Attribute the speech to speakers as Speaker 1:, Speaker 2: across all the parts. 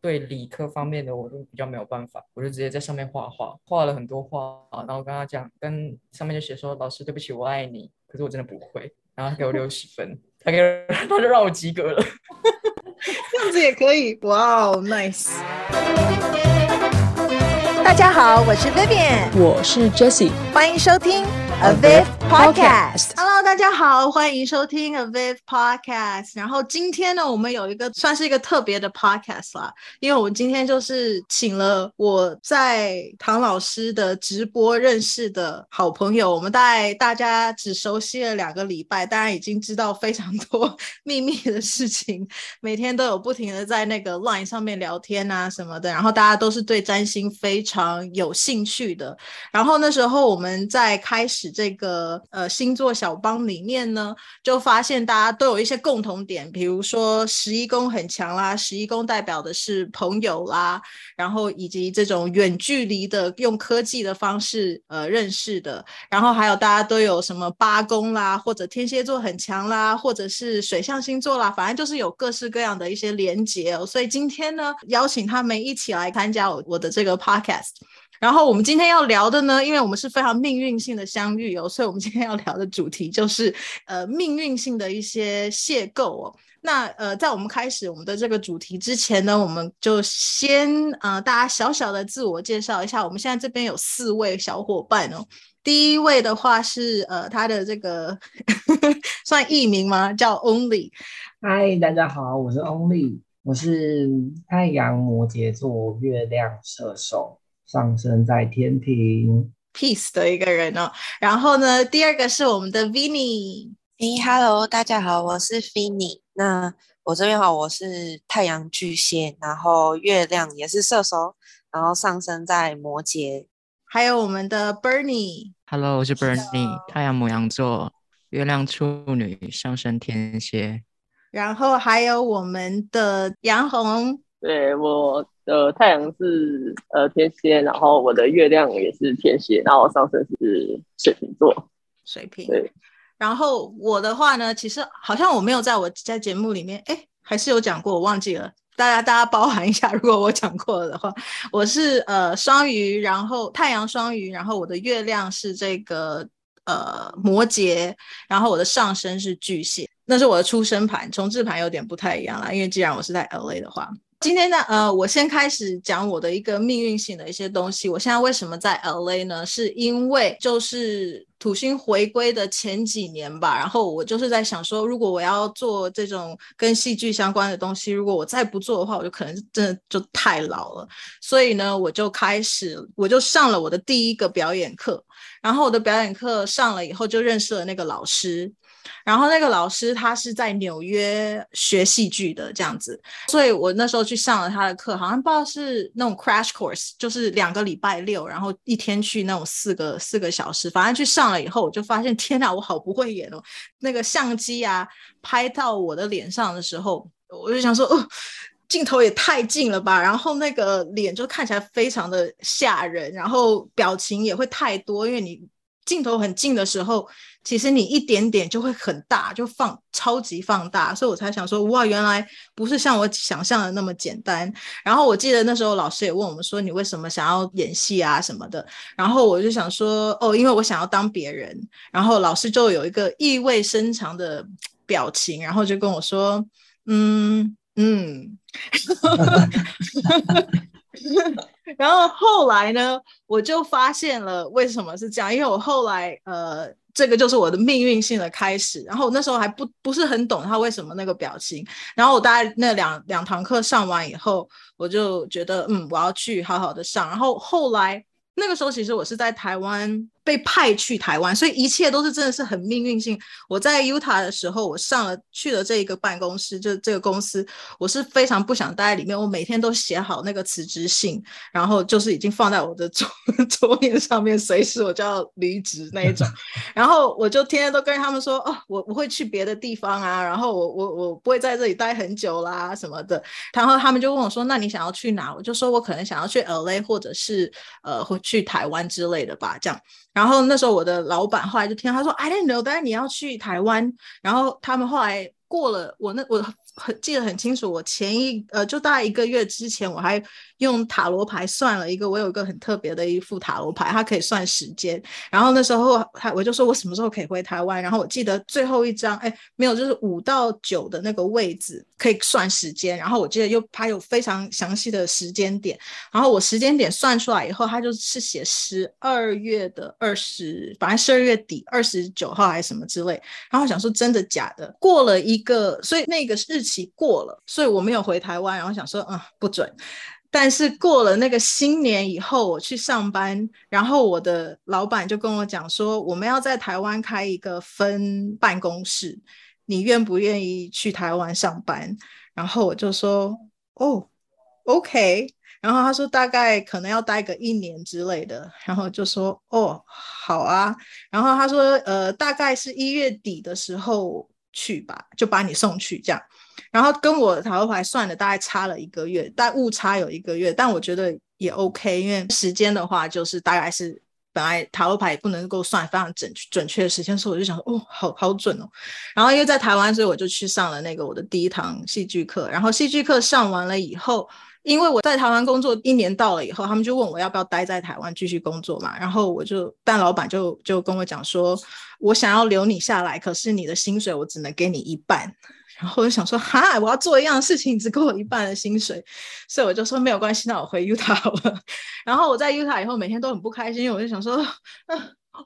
Speaker 1: 对理科方面的我都比较没有办法，我就直接在上面画画，画了很多画，然后跟他讲，跟上面就写说，老师对不起，我爱你，可是我真的不会，然后他给我六十分，他给 他就让我及格了，
Speaker 2: 这样子也可以，哇哦，nice。大家好，我是 Vivian，
Speaker 3: 我是 Jessie，
Speaker 2: 欢迎收听 Avive。Podcast Hello，大家好，欢迎收听 avivPodcast。然后今天呢，我们有一个算是一个特别的 podcast 啦，因为我们今天就是请了我在唐老师的直播认识的好朋友，我们大概大家只熟悉了两个礼拜，当然已经知道非常多秘密的事情，每天都有不停的在那个 Line 上面聊天啊什么的，然后大家都是对占星非常有兴趣的。然后那时候我们在开始这个。呃，星座小帮里面呢，就发现大家都有一些共同点，比如说十一宫很强啦，十一宫代表的是朋友啦，然后以及这种远距离的用科技的方式呃认识的，然后还有大家都有什么八宫啦，或者天蝎座很强啦，或者是水象星座啦，反正就是有各式各样的一些连结哦。所以今天呢，邀请他们一起来参加我我的这个 podcast。然后我们今天要聊的呢，因为我们是非常命运性的相遇哦，所以我们今天要聊的主题就是呃命运性的一些邂逅哦。那呃，在我们开始我们的这个主题之前呢，我们就先呃大家小小的自我介绍一下。我们现在这边有四位小伙伴哦。第一位的话是呃他的这个 算艺名吗？叫 Only。
Speaker 4: 嗨，大家好，我是 Only，我是太阳摩羯座，月亮射手。上升在天庭
Speaker 2: ，peace 的一个人哦。然后呢，第二个是我们的 Vinny。
Speaker 5: 嘿，Hello，大家好，我是 Vinny。那我这边好，我是太阳巨蟹，然后月亮也是射手，然后上升在摩羯。
Speaker 2: 还有我们的 Bernie。
Speaker 1: Hello，我是 Bernie，太阳牡羊座，月亮处女，上升天蝎。
Speaker 2: 然后还有我们的杨红。
Speaker 6: 对我。呃，太阳是呃天蝎，然后我的月亮也是天蝎，然后上升是水瓶座。
Speaker 2: 水瓶。
Speaker 6: 对。
Speaker 2: 然后我的话呢，其实好像我没有在我在节目里面，哎，还是有讲过，我忘记了。大家大家包含一下，如果我讲过了的话，我是呃双鱼，然后太阳双鱼，然后我的月亮是这个呃摩羯，然后我的上升是巨蟹，那是我的出生盘，重置盘有点不太一样啦，因为既然我是在 LA 的话。今天呢，呃，我先开始讲我的一个命运性的一些东西。我现在为什么在 LA 呢？是因为就是土星回归的前几年吧，然后我就是在想说，如果我要做这种跟戏剧相关的东西，如果我再不做的话，我就可能真的就太老了。所以呢，我就开始，我就上了我的第一个表演课。然后我的表演课上了以后，就认识了那个老师。然后那个老师他是在纽约学戏剧的这样子，所以我那时候去上了他的课，好像不知道是那种 crash course，就是两个礼拜六，然后一天去那种四个四个小时，反正去上了以后，我就发现天哪，我好不会演哦。那个相机啊，拍到我的脸上的时候，我就想说，哦，镜头也太近了吧，然后那个脸就看起来非常的吓人，然后表情也会太多，因为你。镜头很近的时候，其实你一点点就会很大，就放超级放大，所以我才想说，哇，原来不是像我想象的那么简单。然后我记得那时候老师也问我们说，你为什么想要演戏啊什么的？然后我就想说，哦，因为我想要当别人。然后老师就有一个意味深长的表情，然后就跟我说，嗯嗯。然后后来呢，我就发现了为什么是这样，因为我后来呃，这个就是我的命运性的开始。然后我那时候还不不是很懂他为什么那个表情。然后我大概那两两堂课上完以后，我就觉得嗯，我要去好好的上。然后后来那个时候，其实我是在台湾。被派去台湾，所以一切都是真的是很命运性。我在 Utah 的时候，我上了去了这一个办公室，就这个公司，我是非常不想待在里面。我每天都写好那个辞职信，然后就是已经放在我的桌 桌面上面，随时我就要离职那一种。然后我就天天都跟他们说，哦，我我会去别的地方啊，然后我我我不会在这里待很久啦什么的。然后他们就问我说，那你想要去哪？我就说我可能想要去 LA 或者是呃会去台湾之类的吧，这样。然后那时候我的老板后来就听他说，I didn't know 但是你要去台湾。然后他们后来过了我那我很记得很清楚，我前一呃就大概一个月之前，我还用塔罗牌算了一个，我有一个很特别的一副塔罗牌，它可以算时间。然后那时候他我就说我什么时候可以回台湾，然后我记得最后一张，哎，没有，就是五到九的那个位置可以算时间。然后我记得又它有非常详细的时间点，然后我时间点算出来以后，它就是写十二月的二十，反正十二月底二十九号还是什么之类。然后我想说真的假的，过了一个，所以那个日期过了，所以我没有回台湾。然后想说，嗯，不准。但是过了那个新年以后，我去上班，然后我的老板就跟我讲说，我们要在台湾开一个分办公室，你愿不愿意去台湾上班？然后我就说，哦，OK。然后他说大概可能要待个一年之类的，然后就说，哦，好啊。然后他说，呃，大概是一月底的时候去吧，就把你送去这样。然后跟我塔罗牌算的大概差了一个月，但误差有一个月，但我觉得也 OK，因为时间的话就是大概是本来塔罗牌也不能够算非常准准确的时间，所以我就想说哦，好好准哦。然后因为在台湾，所以我就去上了那个我的第一堂戏剧课。然后戏剧课上完了以后，因为我在台湾工作一年到了以后，他们就问我要不要待在台湾继续工作嘛。然后我就，但老板就就跟我讲说，我想要留你下来，可是你的薪水我只能给你一半。然后我就想说，哈，我要做一样的事情，只给我一半的薪水，所以我就说没有关系，那我回 Utah 好了。然后我在 Utah 以后每天都很不开心，因为我就想说，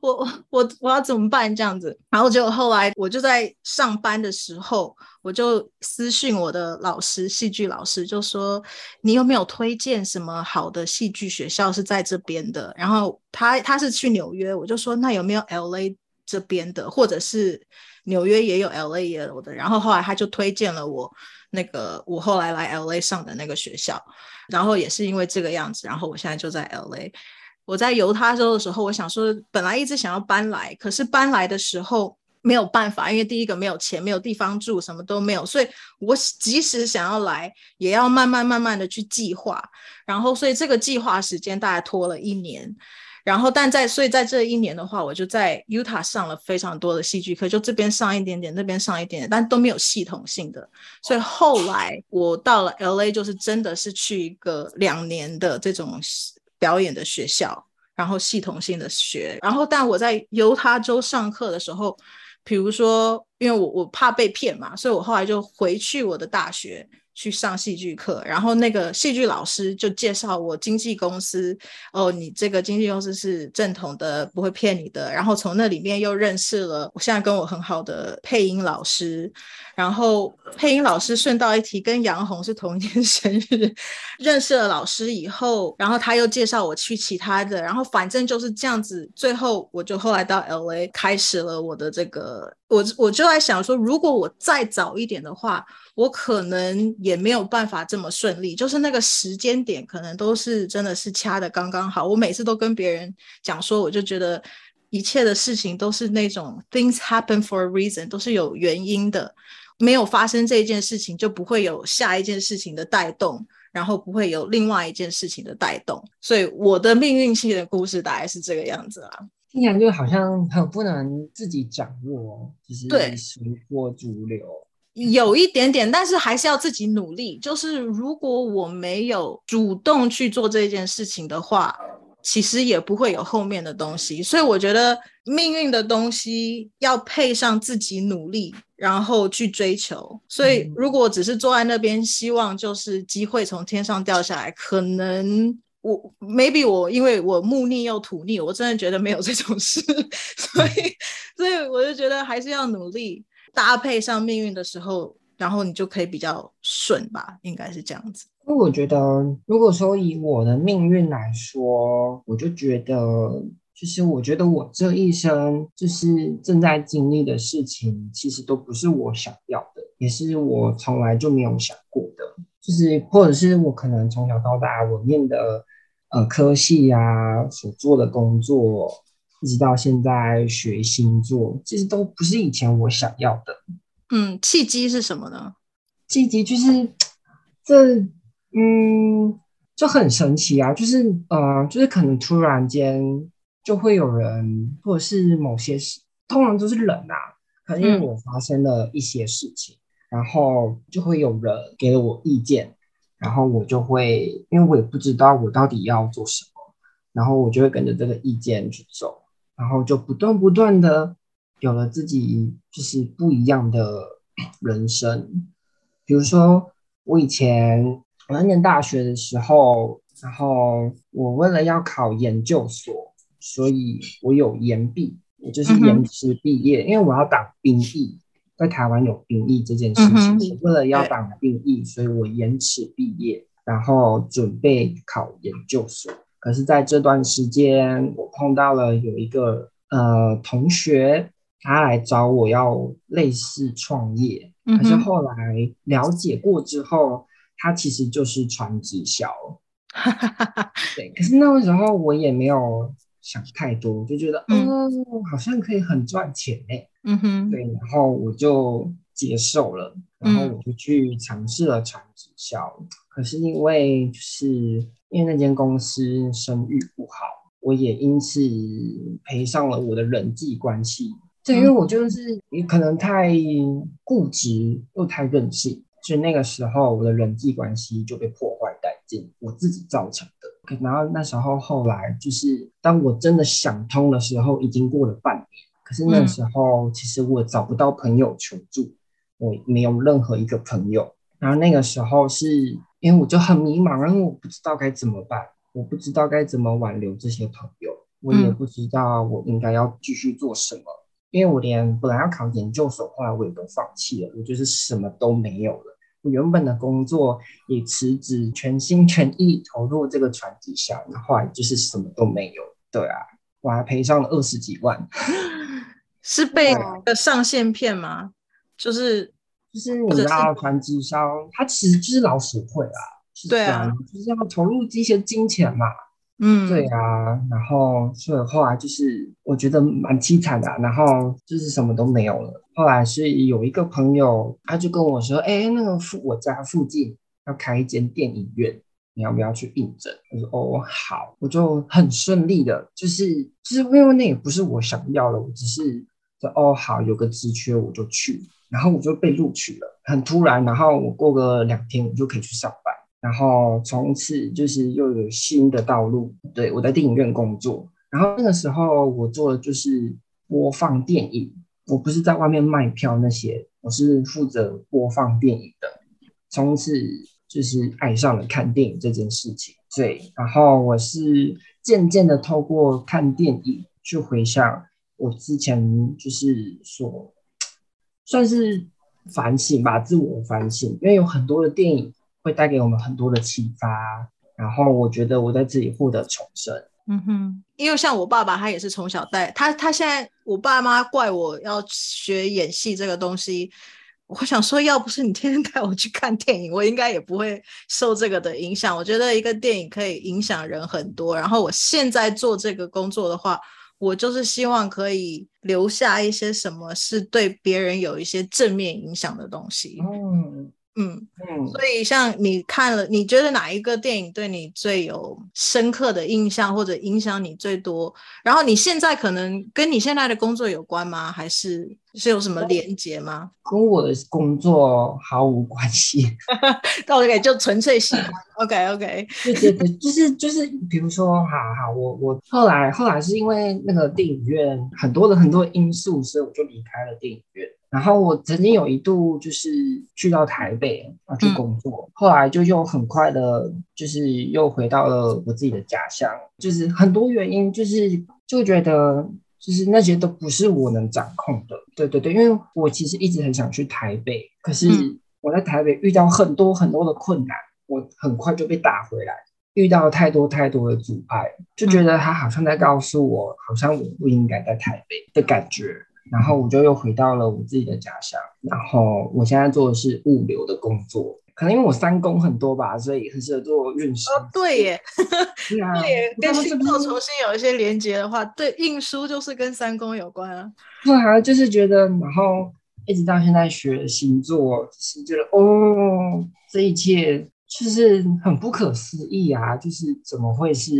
Speaker 2: 我我我我要怎么办这样子？然后结果后来我就在上班的时候，我就私讯我的老师，戏剧老师，就说你有没有推荐什么好的戏剧学校是在这边的？然后他他是去纽约，我就说那有没有 LA 这边的，或者是？纽约也有，LA 也有的，然后后来他就推荐了我那个我后来来 LA 上的那个学校，然后也是因为这个样子，然后我现在就在 LA。我在犹他州的时候，我想说本来一直想要搬来，可是搬来的时候没有办法，因为第一个没有钱，没有地方住，什么都没有，所以我即使想要来，也要慢慢慢慢的去计划，然后所以这个计划时间大概拖了一年。然后，但在所以在这一年的话，我就在 Utah 上了非常多的戏剧课，就这边上一点点，那边上一点点，但都没有系统性的。所以后来我到了 LA，就是真的是去一个两年的这种表演的学校，然后系统性的学。然后，但我在犹他州上课的时候，比如说，因为我我怕被骗嘛，所以我后来就回去我的大学。去上戏剧课，然后那个戏剧老师就介绍我经纪公司。哦，你这个经纪公司是正统的，不会骗你的。然后从那里面又认识了我现在跟我很好的配音老师。然后配音老师顺道一提，跟杨红是同一天生日。认识了老师以后，然后他又介绍我去其他的，然后反正就是这样子。最后我就后来到 LA 开始了我的这个，我我就在想说，如果我再早一点的话。我可能也没有办法这么顺利，就是那个时间点可能都是真的是掐的刚刚好。我每次都跟别人讲说，我就觉得一切的事情都是那种 things happen for a reason，都是有原因的。没有发生这件事情，就不会有下一件事情的带动，然后不会有另外一件事情的带动。所以我的命运系的故事大概是这个样子啦。
Speaker 4: 听起来就好像很不能自己掌握，就是随波逐流。
Speaker 2: 有一点点，但是还是要自己努力。就是如果我没有主动去做这件事情的话，其实也不会有后面的东西。所以我觉得命运的东西要配上自己努力，然后去追求。所以如果只是坐在那边，希望就是机会从天上掉下来，可能我 maybe 我因为我木逆又土逆，我真的觉得没有这种事。所以，所以我就觉得还是要努力。搭配上命运的时候，然后你就可以比较顺吧，应该是这样子。
Speaker 4: 因为我觉得，如果说以我的命运来说，我就觉得，就是我觉得我这一生就是正在经历的事情，其实都不是我想要的，也是我从来就没有想过的。就是或者是我可能从小到大我念的呃科系啊，所做的工作。一直到现在学星座，其实都不是以前我想要的。
Speaker 2: 嗯，契机是什么呢？
Speaker 4: 契机就是这，嗯，就很神奇啊！就是呃，就是可能突然间就会有人，或者是某些事，通常都是人啊，可能因为我发生了一些事情，嗯、然后就会有人给了我意见，然后我就会，因为我也不知道我到底要做什么，然后我就会跟着这个意见去走，然后就不断不断的有了自己就是不一样的人生。比如说我以前我在念大学的时候，然后我为了要考研究所，所以我有延毕，我就是延迟毕业，嗯、因为我要当兵役。在台湾有兵役这件事情，嗯、为了要当兵役，所以我延迟毕业，然后准备考研究所。可是，在这段时间，我碰到了有一个呃同学，他来找我要类似创业，嗯、可是后来了解过之后，他其实就是传直销。对，可是那个时候我也没有想太多，就觉得嗯、哦，好像可以很赚钱诶。嗯哼，对，然后我就接受了，然后我就去尝试了传直销，嗯、可是因为就是因为那间公司声誉不好，我也因此赔上了我的人际关系。对，因为我就是也可能太固执又太任性，所以那个时候我的人际关系就被破坏殆尽，我自己造成的。然后那时候后来就是当我真的想通的时候，已经过了半年。可是那时候，其实我找不到朋友求助，嗯、我没有任何一个朋友。然后那个时候是因为我就很迷茫，因为我不知道该怎么办，我不知道该怎么挽留这些朋友，我也不知道我应该要继续做什么，嗯、因为我连本来要考研究所，后来我也都放弃了，我就是什么都没有了。我原本的工作也辞职，全心全意投入这个传直销，然后后来就是什么都没有。对啊，我还赔上了二十几万。
Speaker 2: 是被的上线骗吗？就是
Speaker 4: 就是你知道传直销，它其实就是老鼠会啊。对啊，就是要投入一些金钱嘛。嗯，对啊。然后所以后来就是我觉得蛮凄惨的，然后就是什么都没有了。后来是有一个朋友，他就跟我说：“哎，那个附我家附近要开一间电影院，你要不要去应征？”我说：“哦，好。”我就很顺利的，就是就是因为那也不是我想要的，我只是说。哦，好，有个职缺我就去，然后我就被录取了，很突然。然后我过个两天，我就可以去上班，然后从此就是又有新的道路。对，我在电影院工作，然后那个时候我做的就是播放电影，我不是在外面卖票那些，我是负责播放电影的。从此就是爱上了看电影这件事情。对，然后我是渐渐的透过看电影去回想。我之前就是说，算是反省吧，自我反省，因为有很多的电影会带给我们很多的启发，然后我觉得我在自己获得重生。
Speaker 2: 嗯哼，因为像我爸爸，他也是从小带他，他现在我爸妈怪我要学演戏这个东西，我想说，要不是你天天带我去看电影，我应该也不会受这个的影响。我觉得一个电影可以影响人很多，然后我现在做这个工作的话。我就是希望可以留下一些什么是对别人有一些正面影响的东西。嗯。嗯嗯，所以像你看了，你觉得哪一个电影对你最有深刻的印象，或者影响你最多？然后你现在可能跟你现在的工作有关吗？还是是有什么连接吗？
Speaker 4: 跟我的工作毫无关系。
Speaker 2: OK，就纯粹喜欢。OK OK，
Speaker 4: 对对对，就是就是，比如说，好好，我我后来后来是因为那个电影院很多的很多因素，所以我就离开了电影院。然后我曾经有一度就是去到台北啊去工作，嗯、后来就又很快的，就是又回到了我自己的家乡。就是很多原因，就是就觉得就是那些都不是我能掌控的。对对对，因为我其实一直很想去台北，可是我在台北遇到很多很多的困难，我很快就被打回来，遇到太多太多的阻碍，就觉得他好像在告诉我，好像我不应该在台北的感觉。然后我就又回到了我自己的家乡，然后我现在做的是物流的工作，可能因为我三公很多吧，所以很适合做运输。
Speaker 2: 哦，对耶，对啊，对耶，跟星座重新有一些连接的话，对，运输就是跟三公有关啊。
Speaker 4: 对啊，就是觉得，然后一直到现在学星座，就是觉得哦，这一切就是很不可思议啊！就是怎么会是，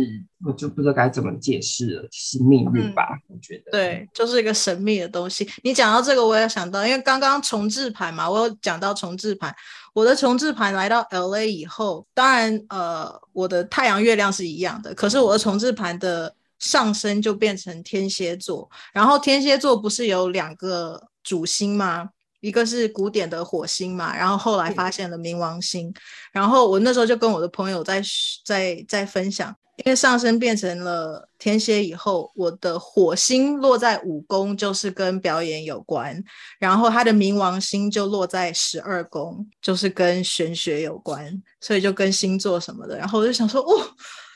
Speaker 4: 我就不知道该怎么解释了，就是命运吧？嗯、我觉得
Speaker 2: 对，就是一个神秘的东西。你讲到这个，我也想到，因为刚刚重置盘嘛，我有讲到重置盘。我的重置盘来到 LA 以后，当然呃，我的太阳月亮是一样的，可是我的重置盘的上升就变成天蝎座，然后天蝎座不是有两个主星吗？一个是古典的火星嘛，然后后来发现了冥王星，嗯、然后我那时候就跟我的朋友在在在分享，因为上升变成了天蝎以后，我的火星落在五宫，就是跟表演有关，然后他的冥王星就落在十二宫，就是跟玄学有关，所以就跟星座什么的，然后我就想说，哦，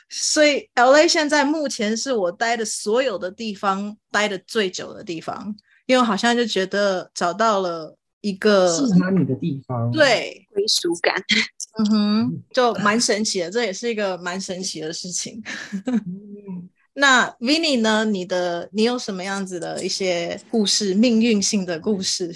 Speaker 2: 所以 LA 现在目前是我待的所有的地方待的最久的地方。因为我好像就觉得找到了一个
Speaker 4: 适合你的地方，
Speaker 2: 对，
Speaker 5: 归属感，
Speaker 2: 嗯哼，就蛮神奇的，这也是一个蛮神奇的事情。那 Vinny 呢？你的你有什么样子的一些故事，命运性的故事？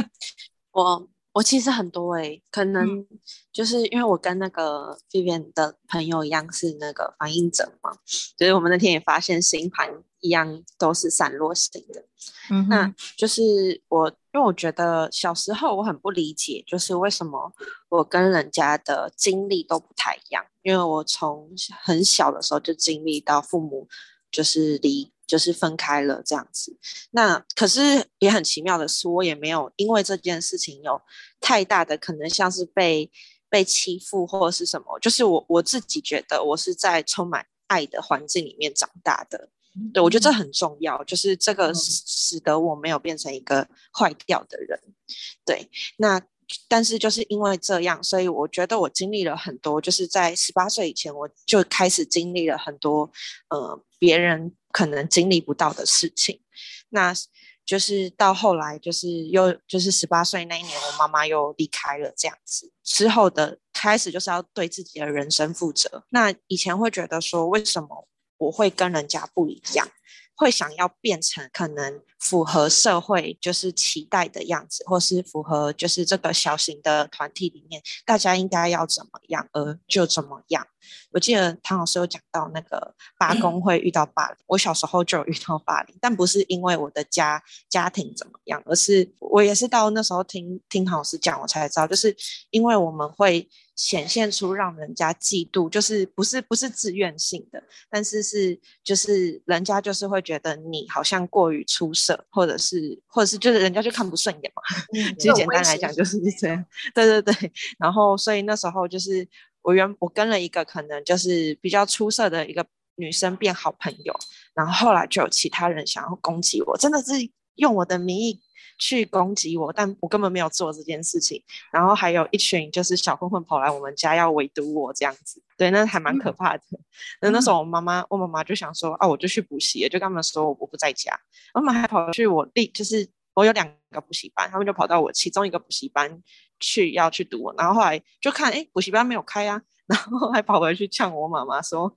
Speaker 5: 我我其实很多哎、欸，可能就是因为我跟那个 Vivian 的朋友一样是那个反应者嘛，所以我们那天也发现星盘一样都是散落型的。嗯，那就是我，因为我觉得小时候我很不理解，就是为什么我跟人家的经历都不太一样。因为我从很小的时候就经历到父母就是离，就是分开了这样子。那可是也很奇妙的是，我也没有因为这件事情有太大的可能，像是被被欺负或者是什么。就是我我自己觉得我是在充满爱的环境里面长大的。对，我觉得这很重要，就是这个使得我没有变成一个坏掉的人。对，那但是就是因为这样，所以我觉得我经历了很多，就是在十八岁以前我就开始经历了很多，呃，别人可能经历不到的事情。那就是到后来，就是又就是十八岁那一年，我妈妈又离开了，这样子之后的开始就是要对自己的人生负责。那以前会觉得说，为什么？我会跟人家不一样，会想要变成可能符合社会就是期待的样子，或是符合就是这个小型的团体里面大家应该要怎么样，而就怎么样。我记得唐老师有讲到那个八宫会遇到霸凌，我小时候就有遇到霸凌，但不是因为我的家家庭怎么样，而是我也是到那时候听听唐老师讲，我才知道，就是因为我们会。显现出让人家嫉妒，就是不是不是自愿性的，但是是就是人家就是会觉得你好像过于出色，或者是或者是就是人家就看不顺眼嘛。嗯、其实简单来讲就是这样。对对对，然后所以那时候就是我原我跟了一个可能就是比较出色的一个女生变好朋友，然后后来就有其他人想要攻击我，真的是用我的名义。去攻击我，但我根本没有做这件事情。然后还有一群就是小混混跑来我们家要围堵我这样子，对，那还蛮可怕的。那、嗯、那时候我妈妈，我妈妈就想说啊，我就去补习，就跟他们说我不在家。我妈妈还跑去我弟，就是我有两个补习班，他们就跑到我其中一个补习班去要去堵我。然后后来就看，哎，补习班没有开啊，然后还跑回去呛我妈妈说。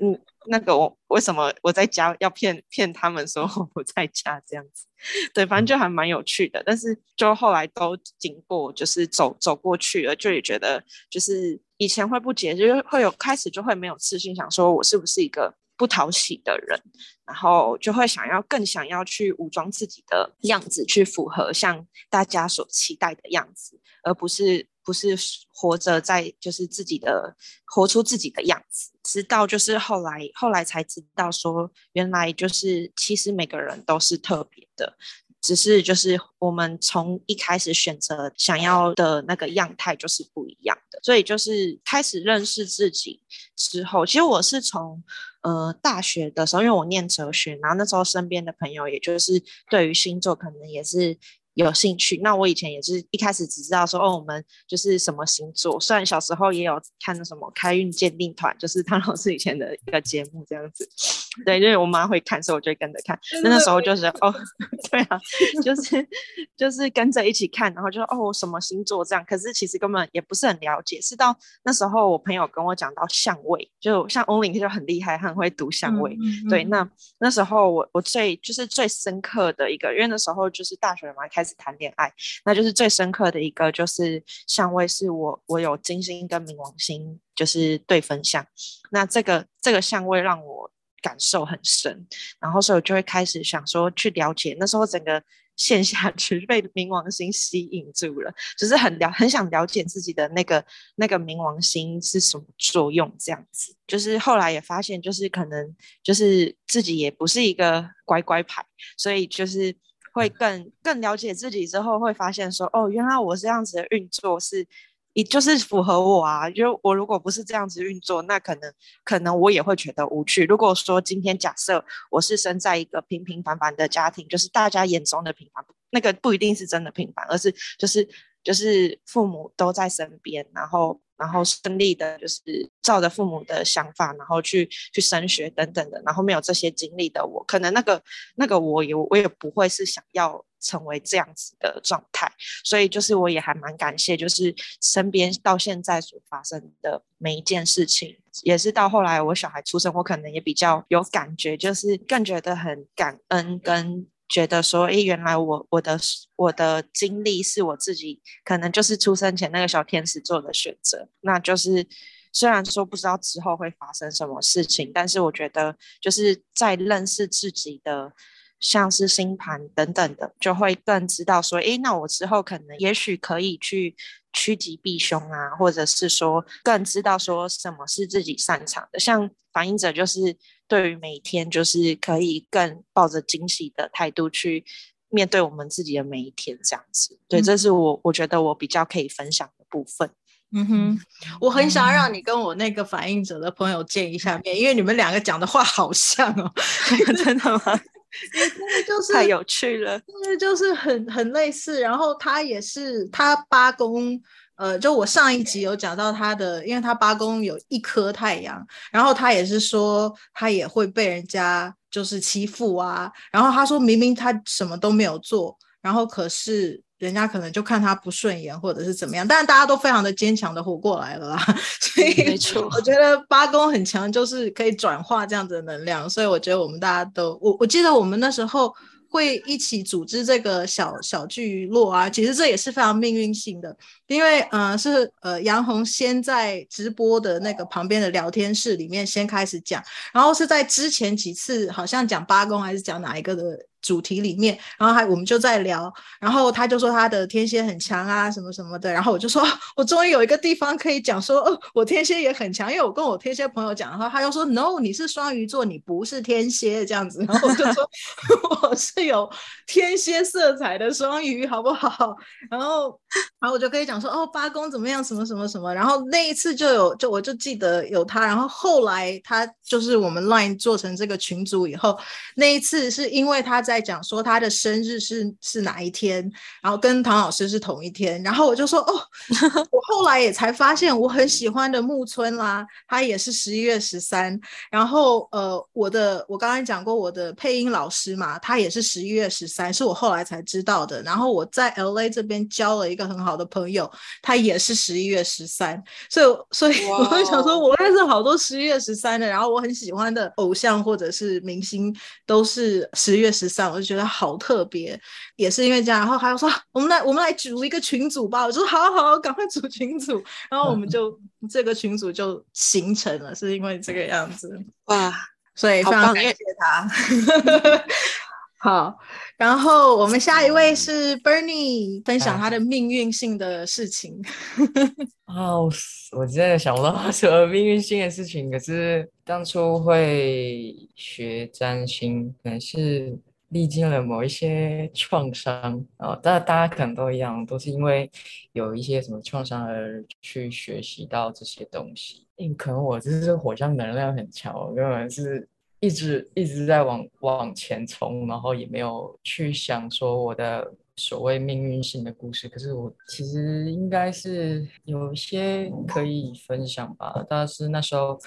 Speaker 5: 嗯，那个我为什么我在家要骗骗他们说我不在家这样子？对，反正就还蛮有趣的。但是就后来都经过，就是走走过去了，就也觉得就是以前会不解，就是会有开始就会没有自信，想说我是不是一个不讨喜的人，然后就会想要更想要去武装自己的样子，去符合像大家所期待的样子，而不是。不是活着在，就是自己的活出自己的样子，直到就是后来后来才知道说，原来就是其实每个人都是特别的，只是就是我们从一开始选择想要的那个样态就是不一样的，所以就是开始认识自己之后，其实我是从呃大学的时候，因为我念哲学，然后那时候身边的朋友也就是对于星座可能也是。有兴趣，那我以前也是一开始只知道说哦，我们就是什么星座。虽然小时候也有看那什么开运鉴定团，就是汤老师以前的一个节目这样子。对，因为我妈会看，所以我就跟着看。那那时候就是哦，对啊，就是就是跟着一起看，然后就说哦，什么星座这样。可是其实根本也不是很了解，是到那时候我朋友跟我讲到相位，就像 Only 就很厉害，很会读相位。嗯嗯、对，那那时候我我最就是最深刻的一个，因为那时候就是大学嘛，开始谈恋爱，那就是最深刻的一个就是相位，是我我有金星跟冥王星就是对分相，那这个这个相位让我。感受很深，然后所以就会开始想说去了解。那时候整个线下去 被冥王星吸引住了，就是很了很想了解自己的那个那个冥王星是什么作用，这样子。就是后来也发现，就是可能就是自己也不是一个乖乖牌，所以就是会更更了解自己之后，会发现说，哦，原来我这样子的运作是。也就是符合我啊，就我如果不是这样子运作，那可能可能我也会觉得无趣。如果说今天假设我是生在一个平平凡凡的家庭，就是大家眼中的平凡，那个不一定是真的平凡，而是就是就是父母都在身边，然后。然后顺利的，就是照着父母的想法，然后去去升学等等的。然后没有这些经历的我，可能那个那个我也我也不会是想要成为这样子的状态。所以就是我也还蛮感谢，就是身边到现在所发生的每一件事情，也是到后来我小孩出生，我可能也比较有感觉，就是更觉得很感恩跟。觉得说，哎，原来我我的我的经历是我自己，可能就是出生前那个小天使做的选择。那就是虽然说不知道之后会发生什么事情，但是我觉得就是在认识自己的，像是星盘等等的，就会更知道说，哎，那我之后可能也许可以去趋吉避凶啊，或者是说更知道说什么是自己擅长的。像反映者就是。对于每一天，就是可以更抱着惊喜的态度去面对我们自己的每一天，这样子。对，这是我我觉得我比较可以分享的部分。
Speaker 2: 嗯哼，我很想让你跟我那个反应者的朋友见一下面，因为你们两个讲的话好像哦。
Speaker 5: 真的吗？
Speaker 2: 因为真的就 是
Speaker 5: 太有趣了，
Speaker 2: 真的就是很很类似。然后他也是他八宫。呃，就我上一集有讲到他的，因为他八宫有一颗太阳，然后他也是说他也会被人家就是欺负啊，然后他说明明他什么都没有做，然后可是人家可能就看他不顺眼或者是怎么样，但是大家都非常的坚强的活过来了啦，所以，我觉得八宫很强，就是可以转化这样子的能量，所以我觉得我们大家都，我我记得我们那时候。会一起组织这个小小聚落啊，其实这也是非常命运性的，因为呃是呃杨红先在直播的那个旁边的聊天室里面先开始讲，然后是在之前几次好像讲八宫还是讲哪一个的。主题里面，然后还我们就在聊，然后他就说他的天蝎很强啊，什么什么的，然后我就说，我终于有一个地方可以讲说，哦，我天蝎也很强，因为我跟我天蝎朋友讲的话，他就说，no，你是双鱼座，你不是天蝎这样子，然后我就说，我是有天蝎色彩的双鱼，好不好？然后，然后我就可以讲说，哦，八宫怎么样，什么什么什么，然后那一次就有，就我就记得有他，然后后来他就是我们 Line 做成这个群组以后，那一次是因为他。在讲说他的生日是是哪一天，然后跟唐老师是同一天，然后我就说哦，我后来也才发现我很喜欢的木村啦，他也是十一月十三，然后呃，我的我刚才讲过我的配音老师嘛，他也是十一月十三，是我后来才知道的。然后我在 LA 这边交了一个很好的朋友，他也是十一月十三，所以所以我会想说，我认识好多十一月十三的，然后我很喜欢的偶像或者是明星都是十月十三。我就觉得好特别，也是因为这样，然后还有说，我们来我们来组一个群组吧。我就说好好，赶快组群组，然后我们就这个群组就形成了，是因为这个样子哇，所以非常感谢他。好，然后我们下一位是 Bernie 分享他的命运性的事情。
Speaker 1: 哦，我真的想不到什么命运性的事情，可是当初会学占星，可能是。历经了某一些创伤啊，大、哦、大家可能都一样，都是因为有一些什么创伤而去学习到这些东西。因可能我就是火象能量很强，我根本是一直一直在往往前冲，然后也没有去想说我的所谓命运性的故事。可是我其实应该是有些可以分享吧，但是那时候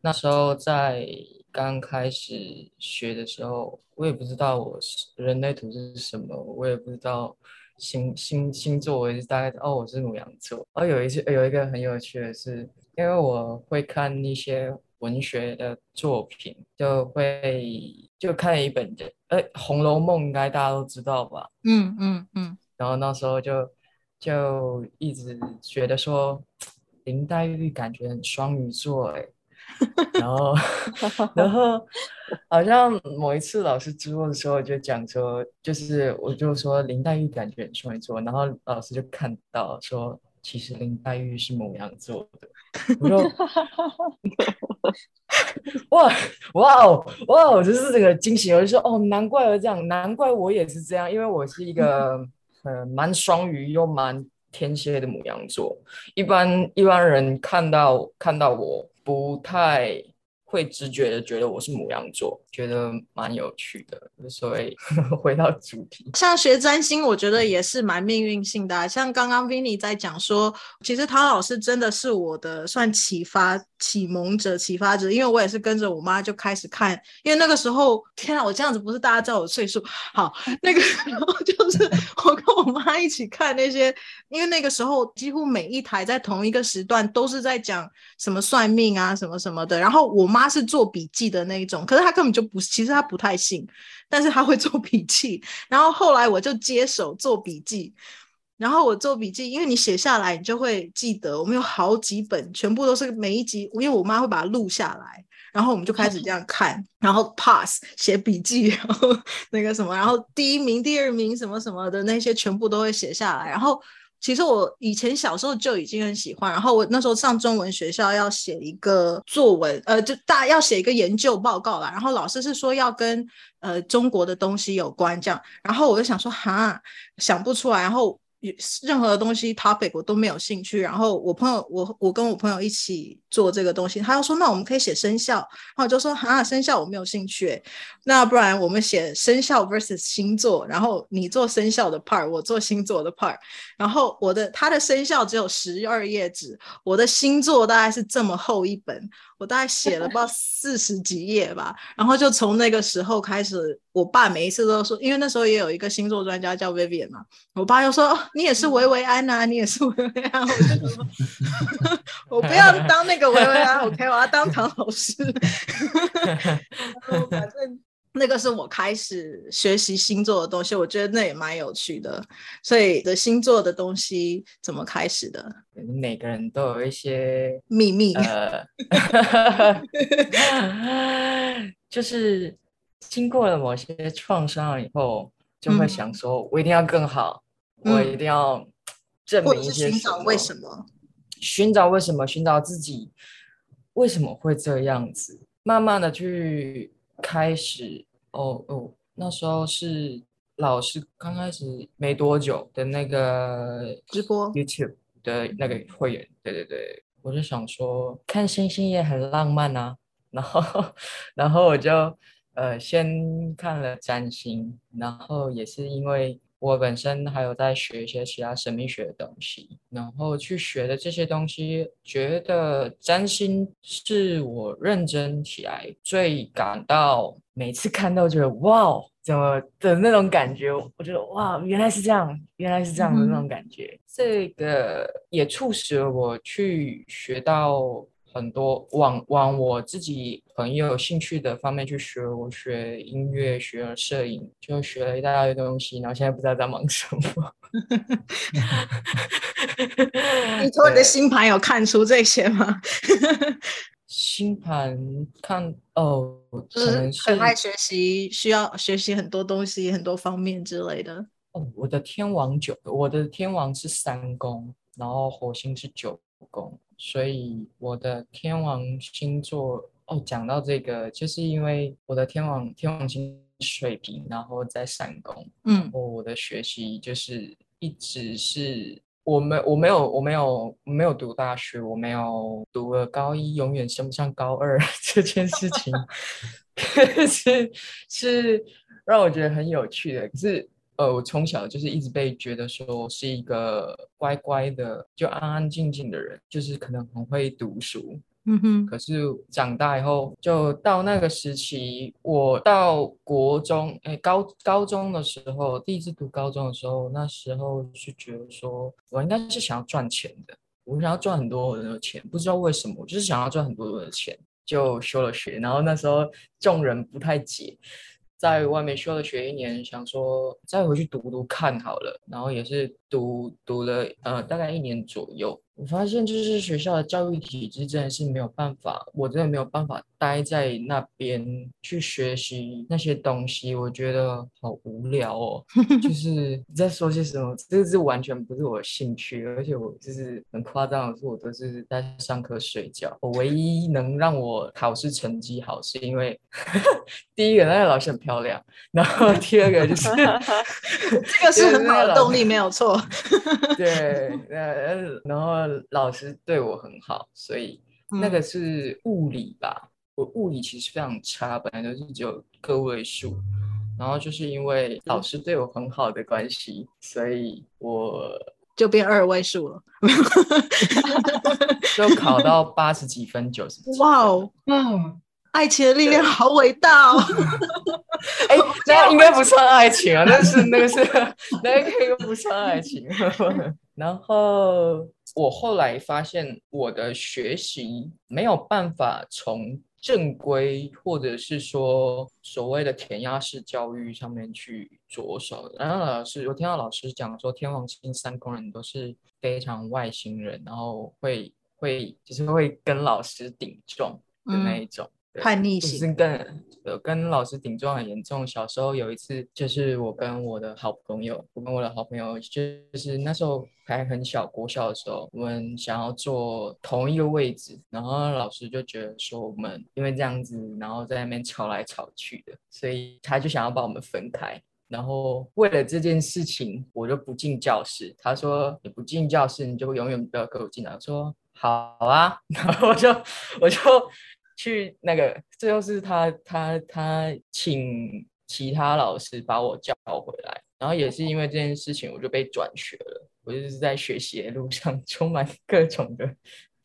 Speaker 1: 那时候在。刚开始学的时候，我也不知道我是人类图是什么，我也不知道星星星座，我也是大概哦，我是母羊座。哦，有一次有一个很有趣的是，因为我会看一些文学的作品，就会就看一本的，呃，《红楼梦》应该大家都知道吧？
Speaker 2: 嗯嗯嗯。
Speaker 1: 然后那时候就就一直觉得说。林黛玉感觉很双鱼座哎，然后 然后好像某一次老师直播的时候就讲说，就是我就说林黛玉感觉很双鱼座，然后老师就看到说，其实林黛玉是母羊座的。我说 哇哇哦哇哦，就是这个惊喜，我就说哦，难怪我这样，难怪我也是这样，因为我是一个呃蛮双鱼又蛮。天蝎的母羊座，一般一般人看到看到我不太会直觉的觉得我是母羊座，觉得蛮有趣的。所以 回到主题，
Speaker 2: 像学占星，我觉得也是蛮命运性的。像刚刚 Vinny 在讲说，其实陶老师真的是我的算启发启蒙者、启发者，因为我也是跟着我妈就开始看，因为那个时候，天啊，我这样子不是大家知道我岁数？好，那个时候 就是我跟我妈一起看那些，因为那个时候几乎每一台在同一个时段都是在讲什么算命啊、什么什么的，然后我妈妈是做笔记的那一种，可是她根本就不，其实她不太信，但是她会做笔记，然后后来我就接手做笔记。然后我做笔记，因为你写下来，你就会记得。我们有好几本，全部都是每一集，因为我妈会把它录下来，然后我们就开始这样看，然后 pass 写笔记，然后 那个什么，然后第一名、第二名什么什么的那些全部都会写下来。然后其实我以前小时候就已经很喜欢，然后我那时候上中文学校要写一个作文，呃，就大要写一个研究报告啦。然后老师是说要跟呃中国的东西有关这样，然后我就想说哈，想不出来，然后。任何的东西 topic 我都没有兴趣，然后我朋友我我跟我朋友一起做这个东西，他就说那我们可以写生肖，然后我就说啊生肖我没有兴趣，那不然我们写生肖 versus 星座，然后你做生肖的 part，我做星座的 part，然后我的他的生肖只有十二页纸，我的星座大概是这么厚一本。我大概写了不知道四十几页吧，然后就从那个时候开始，我爸每一次都说，因为那时候也有一个星座专家叫 Vivian 嘛，我爸又说、哦、你也是维维安呐、啊，你也是维维安，我就说我不要当那个维维安，OK，我要当唐老师，反正。那个是我开始学习星座的东西，我觉得那也蛮有趣的。所以的星座的东西怎么开始的？
Speaker 1: 每个人都有一些
Speaker 2: 秘密，
Speaker 1: 呃，就是经过了某些创伤以后，就会想说，我一定要更好，嗯、我一定要证明一些什么，
Speaker 2: 寻找为什么？
Speaker 1: 寻找为什么？寻找自己为什么会这样子？慢慢的去。开始哦哦，那时候是老师刚开始没多久的那个
Speaker 2: 直播
Speaker 1: YouTube 的那个会员，对对对，我就想说看星星也很浪漫啊，然后 然后我就呃先看了占星，然后也是因为。我本身还有在学一些其他神秘学的东西，然后去学的这些东西，觉得占星是我认真起来最感到每次看到觉得哇，怎么的那种感觉，我觉得哇，原来是这样，原来是这样的那种感觉，嗯、这个也促使了我去学到。很多往往我自己很有兴趣的方面去学，我学音乐，学了摄影，就学了一大堆东西，然后现在不知道在忙什么。
Speaker 2: 你从你的星盘有看出这些吗？
Speaker 1: 星盘看哦，
Speaker 2: 就是很爱学习，需要学习很多东西，很多方面之类的。
Speaker 1: 哦，我的天王九，我的天王是三宫，然后火星是九宫。所以我的天王星座哦，讲到这个，就是因为我的天王天王星水平，然后在三宫，嗯，我的学习就是一直是我没我没有我没有没有读大学，我没有读了高一，永远升不上高二 这件事情，是是让我觉得很有趣的，可是。呃，我从小就是一直被觉得说是一个乖乖的，就安安静静的人，就是可能很会读书，
Speaker 2: 嗯哼，
Speaker 1: 可是长大以后，就到那个时期，我到国中，哎，高高中的时候，第一次读高中的时候，那时候是觉得说，我应该是想要赚钱的，我想要赚很多的钱，不知道为什么，我就是想要赚很多的钱，就休了学。然后那时候众人不太解。在外面休了学一年，想说再回去读读看好了，然后也是读读了呃大概一年左右。我发现就是学校的教育体制真的是没有办法，我真的没有办法待在那边去学习那些东西，我觉得好无聊哦。就 是你在说些什么，这个是完全不是我的兴趣，而且我就是很夸张的说，我都是在上课睡觉。我唯一能让我考试成绩好，是因为 第一个那个老师很漂亮，然后第二个就是
Speaker 2: 这个是很好的动力，没有错。
Speaker 1: 对，呃，然后。老师对我很好，所以那个是物理吧。嗯、我物理其实非常差，本来就是只有个位数，然后就是因为老师对我很好的关系，所以我
Speaker 2: 就变二位数了，
Speaker 1: 就考到八十几分、九十几。
Speaker 2: 哇哦，嗯，爱情的力量好伟大哦！
Speaker 1: 哎、欸，那应该不算爱情啊，那是那个是那个应该不算爱情。然后。我后来发现，我的学习没有办法从正规或者是说所谓的填鸭式教育上面去着手。然后老师，我听到老师讲说，天王星三宫人都是非常外星人，然后会会就是会跟老师顶撞的那一种。嗯
Speaker 2: 叛逆型，
Speaker 1: 就是跟呃跟老师顶撞很严重。小时候有一次，就是我跟我的好朋友，我跟我的好朋友，就是那时候还很小，国小的时候，我们想要坐同一个位置，然后老师就觉得说我们因为这样子，然后在那边吵来吵去的，所以他就想要把我们分开。然后为了这件事情，我就不进教室。他说你不进教室，你就永远不要跟我进来。我说好啊，然后我就我就。去那个，最后是他他他请其他老师把我叫回来，然后也是因为这件事情，我就被转学了。我就是在学习的路上 充满各种的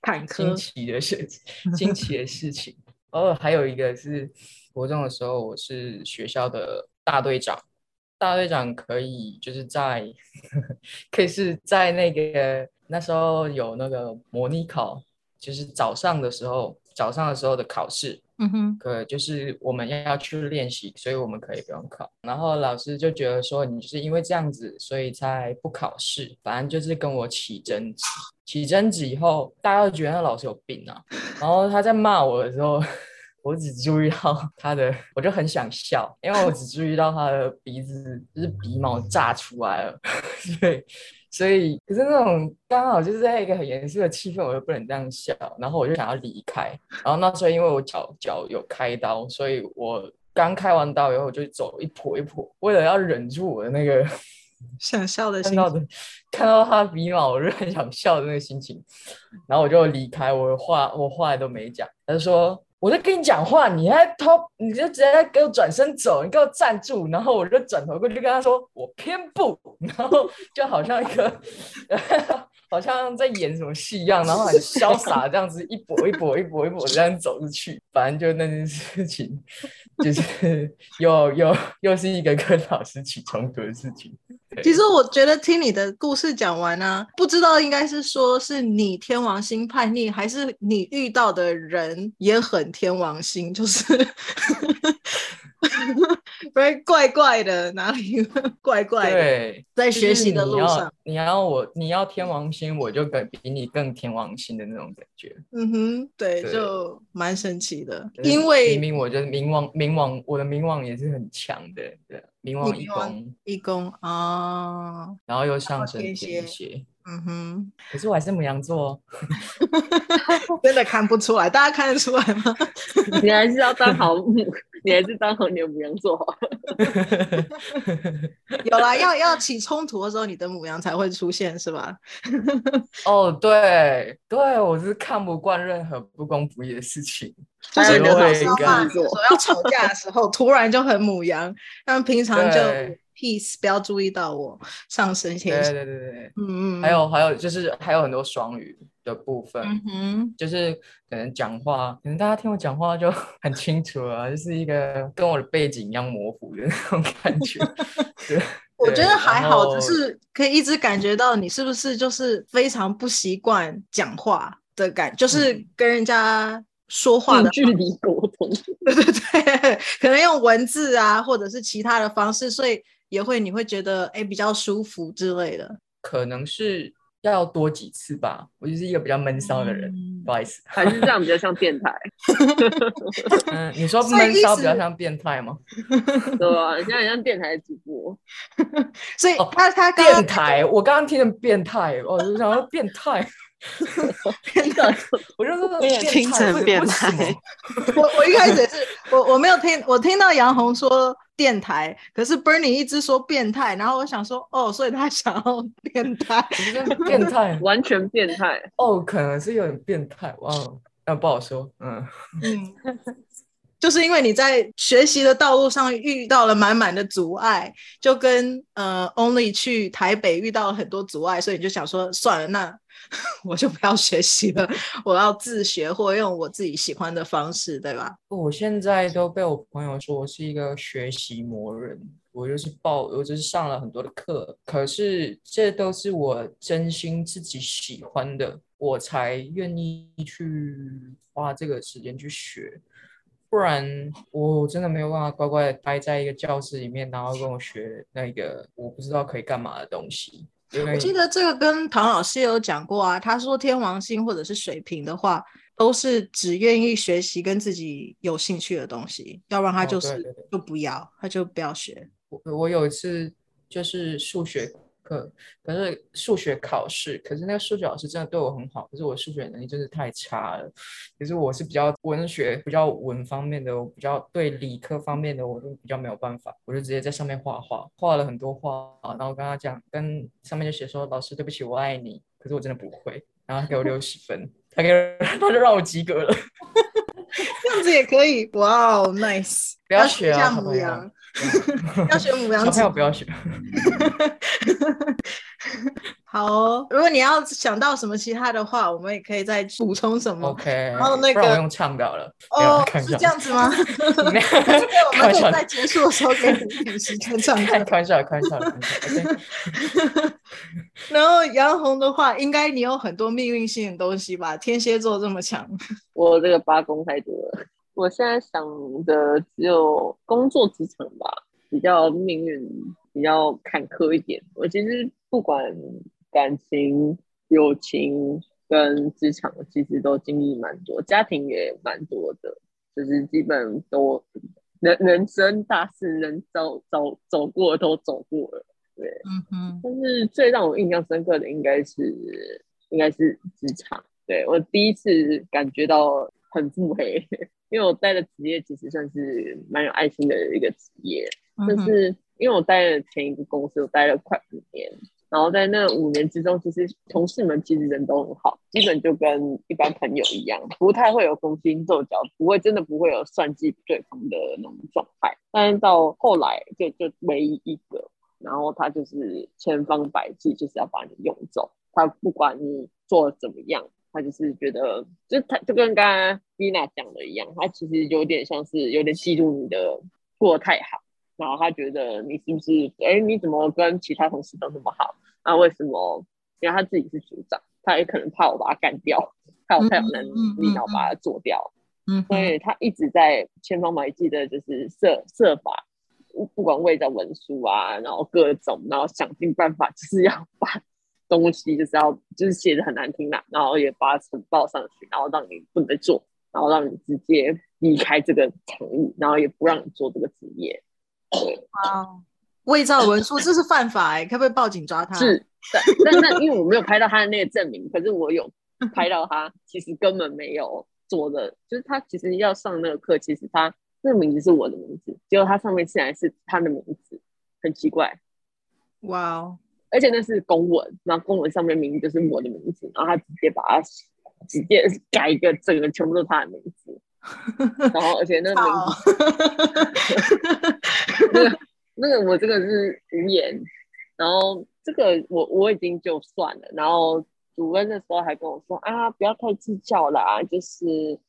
Speaker 2: 坎坷、
Speaker 1: 惊奇的事情，惊奇的事情。偶尔，还有一个是国中的时候，我是学校的大队长，大队长可以就是在 可以是在那个那时候有那个模拟考，就是早上的时候。早上的时候的考试，嗯哼，可就是我们要去练习，所以我们可以不用考。然后老师就觉得说，你就是因为这样子，所以才不考试。反正就是跟我起争执，起争执以后，大家都觉得那老师有病啊。然后他在骂我的时候，我只注意到他的，我就很想笑，因为我只注意到他的鼻子就是鼻毛炸出来了，对。所以，可是那种刚好就是在一个很严肃的气氛，我又不能这样笑，然后我就想要离开。然后那时候因为我脚脚有开刀，所以我刚开完刀以后我就走一跛一跛，为了要忍住我的那个
Speaker 2: 想笑的心
Speaker 1: 情，看到的看到他鼻毛，我就很想笑的那个心情，然后我就离开，我话我话都没讲，他就说。我在跟你讲话，你还偷，你就直接给我转身走，你给我站住，然后我就转头过去跟他说，我偏不，然后就好像一个，好像在演什么戏一样，然后很潇洒这样子一跛一跛一跛一跛这样走出去，反正就那件事情，就是又又又是一个跟老师起冲突的事情。
Speaker 2: 其实我觉得听你的故事讲完呢、啊，不知道应该是说是你天王星叛逆，还是你遇到的人也很天王星，就是 不是怪怪的，哪里 怪怪的？
Speaker 1: 对，
Speaker 2: 在学习的路上，
Speaker 1: 你要，我，你要天王星，我就更比你更天王星的那种感觉。
Speaker 2: 嗯哼，对，对就蛮神奇的，因为
Speaker 1: 明明我觉得冥王，冥王，我的冥王也是很强的，对。冥王一宫，
Speaker 2: 一宫啊，哦、然
Speaker 1: 后又上升天蝎，
Speaker 2: 嗯哼，
Speaker 1: 可是我还是母羊座，
Speaker 2: 真的看不出来，大家看得出来吗？
Speaker 6: 你还是要当好母，你还是当好你的母羊座好。
Speaker 2: 有啦，要要起冲突的时候，你的母羊才会出现，是吧？
Speaker 1: 哦，对对，我是看不惯任何不公不义的事情。
Speaker 2: 就是你的老师嘛，说要吵架的时候，突然就很母羊，但平常就 peace，不要注意到我上升天蝎。
Speaker 1: 对对对对，嗯嗯。还有还有就是还有很多双鱼，的部分，
Speaker 2: 嗯哼，
Speaker 1: 就是可能讲话，可能大家听我讲话就 很清楚啊，就是一个跟我的背景一样模糊的那种感觉。对，
Speaker 2: 我觉得还好，
Speaker 1: 只
Speaker 2: 是可以一直感觉到你是不是就是非常不习惯讲话的感，就是跟人家说话的
Speaker 6: 距离沟通。
Speaker 2: 对对对，可能用文字啊，或者是其他的方式，所以也会你会觉得哎比较舒服之类的。
Speaker 1: 可能是。要多几次吧，我就是一个比较闷骚的人，嗯、不好意思，
Speaker 6: 还是这样比较像变态。
Speaker 1: 嗯，你说闷骚比较像变态吗？
Speaker 6: 对啊，你现在很像电台主播，
Speaker 2: 所以他他刚
Speaker 1: 刚电台，我刚刚听成变态，我就想说变态。
Speaker 2: 变态，
Speaker 1: 我就说
Speaker 5: 听成变态。
Speaker 2: 我我一开始也是，我我没有听，我听到杨红说电台，可是 Bernie 一直说变态，然后我想说，哦，所以他想要变态，
Speaker 1: 变态，
Speaker 6: 完全变态。
Speaker 1: 哦，可能是有点变态，哇，那不好说，嗯
Speaker 2: 嗯，就是因为你在学习的道路上遇到了满满的阻碍，就跟呃 Only 去台北遇到了很多阻碍，所以你就想说，算了，那。我就不要学习了，我要自学或用我自己喜欢的方式，对吧？
Speaker 1: 我现在都被我朋友说我是一个学习魔人，我就是报，我就是上了很多的课，可是这都是我真心自己喜欢的，我才愿意去花这个时间去学，不然我真的没有办法乖乖的待在一个教室里面，然后跟我学那个我不知道可以干嘛的东西。
Speaker 2: 我记得这个跟唐老师有讲过啊，他说天王星或者是水瓶的话，都是只愿意学习跟自己有兴趣的东西，要不然他就是、就不要，他就不要学。
Speaker 1: 我我有一次就是数学。可是数学考试，可是那个数学老师真的对我很好，可是我数学能力真是太差了。其实我是比较文学、比较文方面的，我比较对理科方面的，我就比较没有办法。我就直接在上面画画，画了很多画，然后跟他讲，跟上面就写说：“老师，对不起，我爱你。”可是我真的不会，然后他给我六十分，他给他就让我及格了。
Speaker 2: 这样子也可以，哇哦，nice！
Speaker 1: 不要学啊，
Speaker 2: 母羊。要学母羊，
Speaker 1: 小朋友不要学。
Speaker 2: 好哦，如果你要想到什么其他的话，我们也可以再补充什么。
Speaker 1: OK，
Speaker 2: 然后那
Speaker 1: 个用唱的了。
Speaker 2: 哦，是这样子吗？我们可以在结束的时候给你一点时间唱。
Speaker 1: 开玩笑，开玩笑。
Speaker 2: 然后杨红的话，应该你有很多命运性的东西吧？天蝎座这么强，
Speaker 6: 我这个八宫太多了。我现在想的只有工作职场吧，比较命运比较坎坷一点。我其实不管感情、友情跟职场，其实都经历蛮多，家庭也蛮多的，就是基本都人人生大事，人走走走过都走过了。对，嗯哼。但是最让我印象深刻的应该是应该是职场，对，我第一次感觉到很腹黑。因为我待的职业其实算是蛮有爱心的一个职业，就、嗯、是因为我待的前一个公司，我待了快五年，然后在那五年之中，其实同事们其实人都很好，基本就跟一般朋友一样，不太会有勾心斗角，不会真的不会有算计对方的那种状态。但是到后来就就唯一一个，然后他就是千方百计就是要把你用走，他不管你做怎么样。他就是觉得，就他就跟刚刚 Vina 讲的一样，他其实有点像是有点嫉妒你的过得太好，然后他觉得你是不是，哎，你怎么跟其他同事都那么好？那为什么？因为他自己是组长，他也可能怕我把他干掉，怕我太有能力，然后把他做掉。嗯，所以他一直在千方百计的，就是设设法，不管为了文书啊，然后各种，然后想尽办法，就是要 把。东西就是要就是写的很难听啦，然后也把它呈报上去，然后让你不能做，然后让你直接离开这个场域，然后也不让你做这个职业。对，哇，
Speaker 2: 伪造文书这是犯法哎、欸，可不可以报警抓他？
Speaker 6: 是，但但因为我没有拍到他的那个证明，可是我有拍到他其实根本没有做的，就是他其实要上那个课，其实他那个名字是我的名字，结果他上面竟然是他的名字，很奇怪。
Speaker 2: 哇哦。
Speaker 6: 而且那是公文，然后公文上面名字就是我的名字，然后他直接把它直接改一个，整个全部都是他的名字，然后而且那个名字，那个那个我这个是无言，然后这个我我已经就算了，然后主任那时候还跟我说啊，不要太计较啦，就是，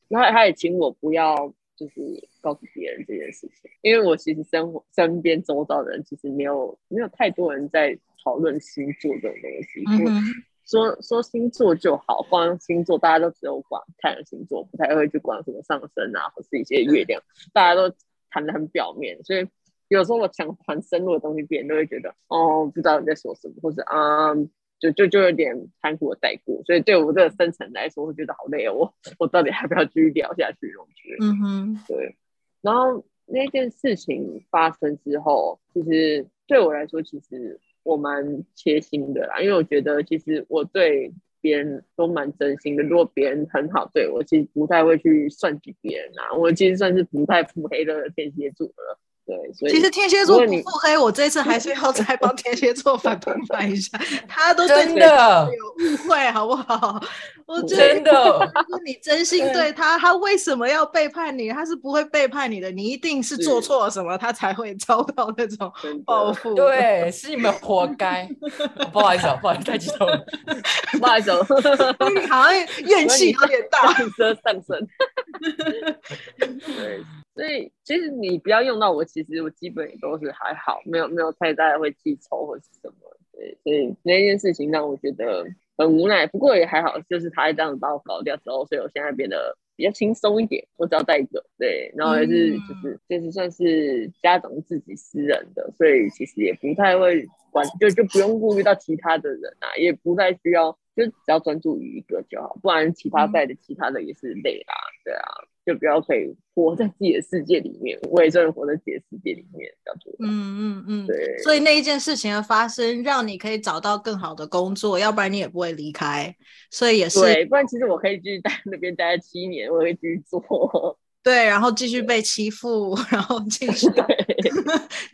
Speaker 6: 然后他也请我不要就是告诉别人这件事情，因为我其实生活身边周遭的人其实没有没有太多人在讨论星座这种东西，嗯、哼。说说星座就好，光星座大家都只有管太阳星座，不太会去管什么上升啊，或是一些月亮，大家都谈的很表面，所以有时候我想谈深入的东西，别人都会觉得哦，不知道你在说什么，或者啊。就就就有点残酷的带过，所以对我这个深层来说，会觉得好累哦。我我到底还要不要继续聊下去？我觉得，嗯哼，对。然后那件事情发生之后，其实对我来说，其实我蛮贴心的啦，因为我觉得其实我对别人都蛮真心的。如果别人很好对我，其实不太会去算计别人啊。我其实算是不太腹黑的天蝎座了。对，所以
Speaker 2: 其实天蝎座不腹黑，我这次还是要再帮 天蝎座反评判一下，他都真的有误会，好不好？我
Speaker 1: 真的，
Speaker 2: 如果你真心 对他，他为什么要背叛你？他是不会背叛你的，你一定是做错了什么，他才会遭到那种报复。
Speaker 1: 对，是你们活该。不好意思，不好意思，太激动了，
Speaker 6: 不好意思，
Speaker 2: 你好像怨气有点大，
Speaker 6: 上升上升。对。所以其实你不要用到我，其实我基本也都是还好，没有没有太大的会记仇或是什么。对，所以那件事情让我觉得很无奈，不过也还好，就是他这样子把我搞掉之后，所以我现在变得比较轻松一点。我只要带一个，对，然后也是就是就是算是家长自己私人的，所以其实也不太会管，就就不用顾虑到其他的人啊，也不太需要，就只要专注于一个就好，不然其他带的其他的也是累啦，对啊。就不要可以活在自己的世界里面，我也真的活在自己的世界里面，叫做嗯
Speaker 2: 嗯嗯，对。所以那一件事情的发生，让你可以找到更好的工作，要不然你也不会离开。所以也是，
Speaker 6: 对，不然其实我可以继续在那边待七年，我会继续做。
Speaker 2: 对，然后继续被欺负，然后继续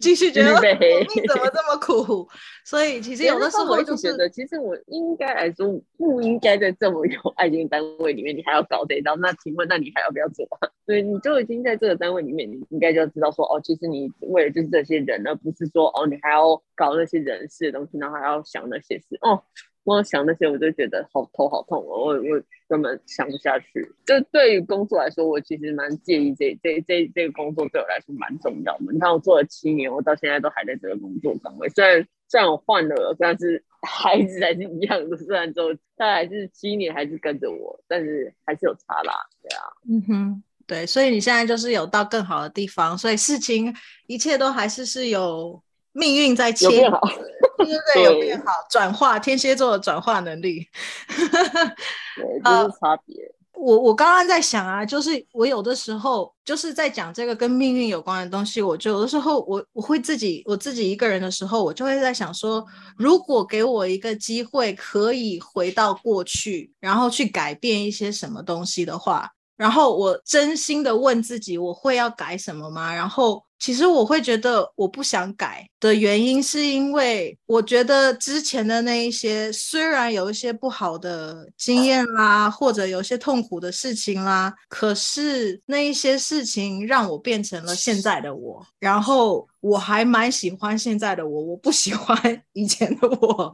Speaker 2: 继续觉得你怎么这么苦？所以其实有的时候我就觉得，
Speaker 6: 其实我应该来说不应该在这么有爱情单位里面，你还要搞这一道。那请问，那你还要不要做？对，你就已经在这个单位里面，你应该就要知道说，哦，其实你为了就是这些人，而不是说，哦，你还要搞那些人事的东西，然后还要想那些事，哦。光想那些，我就觉得好头好痛哦，我我根本想不下去。就对于工作来说，我其实蛮介意这这这这个工作对我来说蛮重要的。你看，我做了七年，我到现在都还在这个工作岗位。虽然虽然我换了，但是 孩子还是一样的。虽然说他还是七年还是跟着我，但是还是有差啦。对啊，
Speaker 2: 嗯哼，对。所以你现在就是有到更好的地方，所以事情一切都还是是有命运在切。对对对，有变好，转化天蝎座的转化能力，
Speaker 6: 对，就是差别。Uh,
Speaker 2: 我我刚刚在想啊，就是我有的时候就是在讲这个跟命运有关的东西，我就有的时候我我会自己我自己一个人的时候，我就会在想说，如果给我一个机会，可以回到过去，然后去改变一些什么东西的话，然后我真心的问自己，我会要改什么吗？然后。其实我会觉得我不想改的原因，是因为我觉得之前的那一些虽然有一些不好的经验啦，或者有些痛苦的事情啦，可是那一些事情让我变成了现在的我，然后我还蛮喜欢现在的我，我不喜欢 以前的我，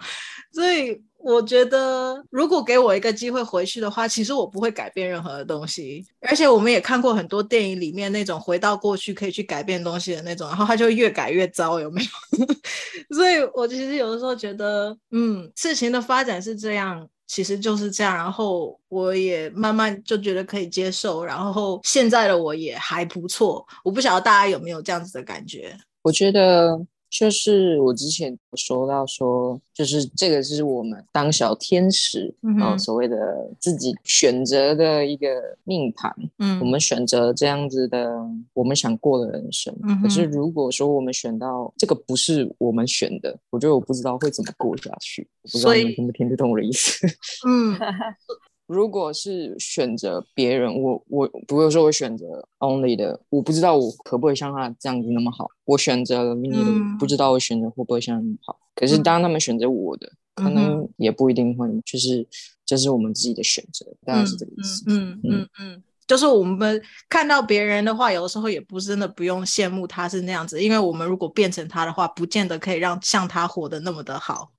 Speaker 2: 所以。我觉得，如果给我一个机会回去的话，其实我不会改变任何的东西。而且我们也看过很多电影里面那种回到过去可以去改变东西的那种，然后他就越改越糟，有没有？所以我其实有的时候觉得，嗯，事情的发展是这样，其实就是这样。然后我也慢慢就觉得可以接受，然后现在的我也还不错。我不晓得大家有没有这样子的感觉？
Speaker 3: 我觉得。就是我之前说到说，就是这个是我们当小天使，嗯哼，所谓的自己选择的一个命盘，嗯，我们选择这样子的我们想过的人生。嗯，可是如果说我们选到这个不是我们选的，我觉得我不知道会怎么过下去。我不知道你们听不听得懂我的意思？嗯。如果是选择别人，我我不会说我选择 only 的，我不知道我可不可以像他这样子那么好。我选择了 Mini 的，嗯、不知道我选择会不会像他那么好。可是当他们选择我的，嗯、可能也不一定会，就是这、就是我们自己的选择，大概是这个意思。
Speaker 2: 嗯，嗯，嗯，就是我们看到别人的话，有的时候也不是真的不用羡慕他是那样子，因为我们如果变成他的话，不见得可以让像他活得那么的好。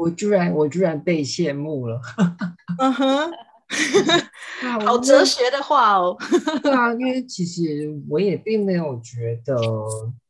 Speaker 4: 我居然我居然被羡慕了，
Speaker 2: 嗯哼，好哲学的话哦。
Speaker 4: 对啊，因为其实我也并没有觉得，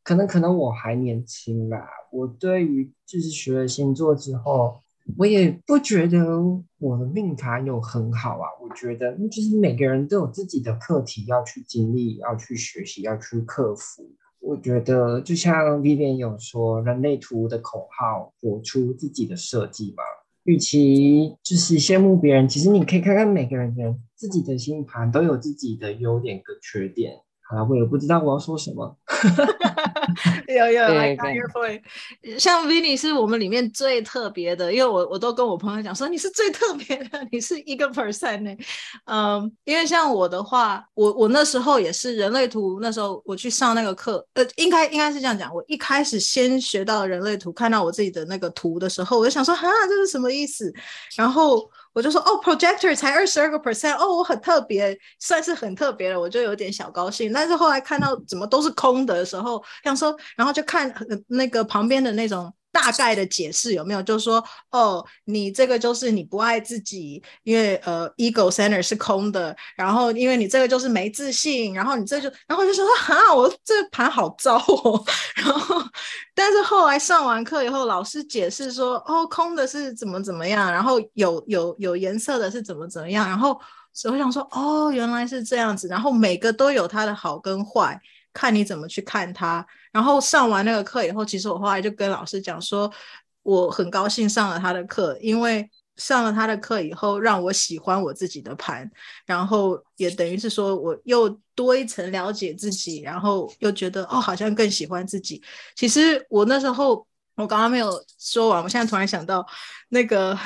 Speaker 4: 可能可能我还年轻吧。我对于就是学了星座之后。我也不觉得我的命盘有很好啊，我觉得就是每个人都有自己的课题要去经历、要去学习、要去克服。我觉得就像 Vivian 有说，人类图的口号，活出自己的设计嘛。与其就是羡慕别人，其实你可以看看每个人的自己的星盘都有自己的优点跟缺点。好了，我也不知道我要说什么。
Speaker 2: 有有，I got your point。像 Vinny 是我们里面最特别的，因为我我都跟我朋友讲说，你是最特别的，你是一个 percent 呢。嗯，因为像我的话，我我那时候也是人类图，那时候我去上那个课，呃，应该应该是这样讲。我一开始先学到人类图，看到我自己的那个图的时候，我就想说，哈，这是什么意思？然后。我就说哦，projector 才二十二个 percent，哦，我很特别，算是很特别了，我就有点小高兴。但是后来看到怎么都是空的时候，想说，然后就看那个旁边的那种。大概的解释有没有？就是说，哦，你这个就是你不爱自己，因为呃，ego center 是空的，然后因为你这个就是没自信，然后你这就，然后就说啊，我这盘好糟哦。然后，但是后来上完课以后，老师解释说，哦，空的是怎么怎么样，然后有有有颜色的是怎么怎么样，然后所以我想说，哦，原来是这样子，然后每个都有它的好跟坏。看你怎么去看他，然后上完那个课以后，其实我后来就跟老师讲说，我很高兴上了他的课，因为上了他的课以后，让我喜欢我自己的盘，然后也等于是说我又多一层了解自己，然后又觉得哦，好像更喜欢自己。其实我那时候我刚刚没有说完，我现在突然想到那个。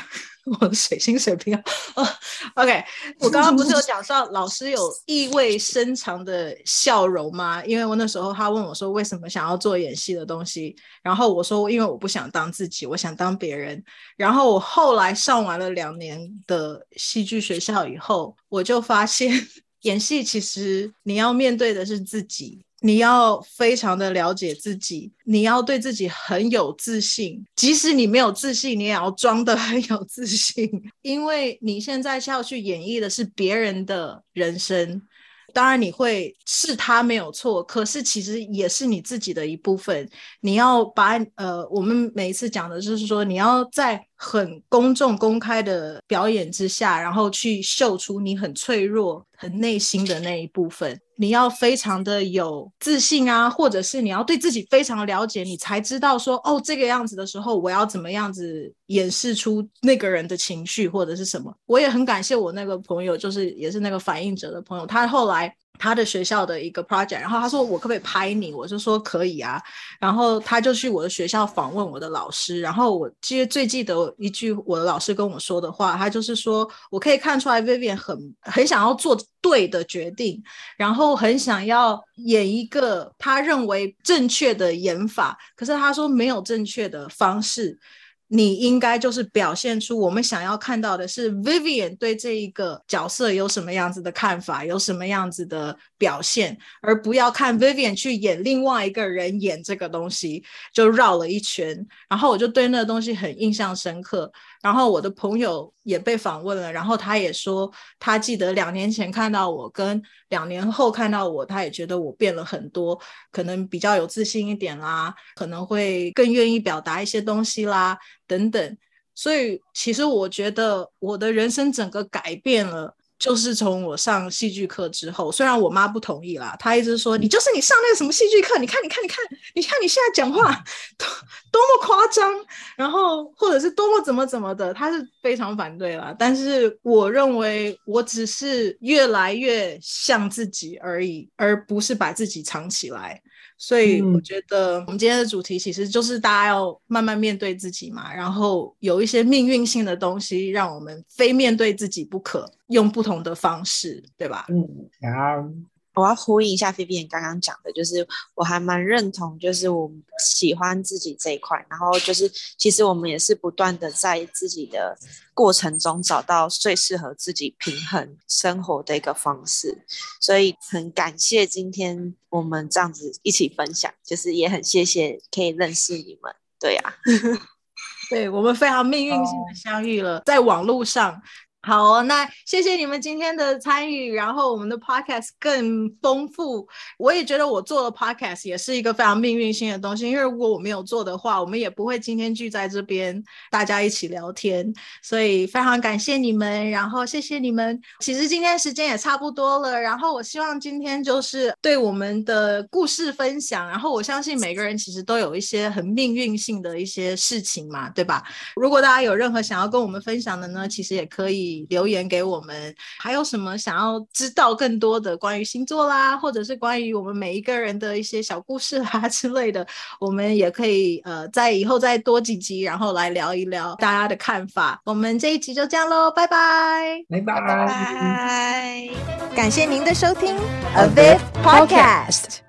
Speaker 2: 我的水星水平啊，哦，OK，我刚刚不是有讲到老师有意味深长的笑容吗？因为我那时候他问我说，为什么想要做演戏的东西，然后我说因为我不想当自己，我想当别人。然后我后来上完了两年的戏剧学校以后，我就发现 演戏其实你要面对的是自己。你要非常的了解自己，你要对自己很有自信，即使你没有自信，你也要装得很有自信，因为你现在是要去演绎的是别人的人生。当然你会是他没有错，可是其实也是你自己的一部分。你要把呃，我们每一次讲的就是说，你要在很公众、公开的表演之下，然后去秀出你很脆弱、很内心的那一部分。你要非常的有自信啊，或者是你要对自己非常了解，你才知道说，哦，这个样子的时候，我要怎么样子演示出那个人的情绪或者是什么。我也很感谢我那个朋友，就是也是那个反映者的朋友，他后来。他的学校的一个 project，然后他说，我可不可以拍你？我就说可以啊。然后他就去我的学校访问我的老师，然后我记得最记得一句我的老师跟我说的话，他就是说，我可以看出来 Vivian 很很想要做对的决定，然后很想要演一个他认为正确的演法，可是他说没有正确的方式。你应该就是表现出我们想要看到的是 Vivian 对这一个角色有什么样子的看法，有什么样子的表现，而不要看 Vivian 去演另外一个人演这个东西，就绕了一圈。然后我就对那个东西很印象深刻。然后我的朋友也被访问了，然后他也说他记得两年前看到我，跟两年后看到我，他也觉得我变了很多，可能比较有自信一点啦，可能会更愿意表达一些东西啦，等等。所以其实我觉得我的人生整个改变了。就是从我上戏剧课之后，虽然我妈不同意啦，她一直说，你就是你上那个什么戏剧课，你看你看你看，你看你现在讲话多多么夸张，然后或者是多么怎么怎么的，她是非常反对啦。但是我认为我只是越来越像自己而已，而不是把自己藏起来。所以我觉得我们今天的主题其实就是大家要慢慢面对自己嘛，然后有一些命运性的东西让我们非面对自己不可，用不同的方式，对吧？
Speaker 4: 嗯，然后
Speaker 5: 我要呼应一下 Vivian 刚刚讲的，就是我还蛮认同，就是我喜欢自己这一块，然后就是其实我们也是不断的在自己的过程中找到最适合自己平衡生活的一个方式，所以很感谢今天我们这样子一起分享，就是也很谢谢可以认识你们，对呀、啊，
Speaker 2: 对我们非常命运性的相遇了，在网络上。好哦，那谢谢你们今天的参与，然后我们的 podcast 更丰富。我也觉得我做了 podcast 也是一个非常命运性的东西，因为如果我没有做的话，我们也不会今天聚在这边，大家一起聊天。所以非常感谢你们，然后谢谢你们。其实今天时间也差不多了，然后我希望今天就是对我们的故事分享，然后我相信每个人其实都有一些很命运性的一些事情嘛，对吧？如果大家有任何想要跟我们分享的呢，其实也可以。留言给我们，还有什么想要知道更多的关于星座啦，或者是关于我们每一个人的一些小故事啊 之类的，我们也可以呃在以后再多几集，然后来聊一聊大家的看法。我们这一集就这样喽，拜拜，
Speaker 4: 拜拜，
Speaker 5: 拜拜，
Speaker 2: 感谢您的收听，A Viv Podcast。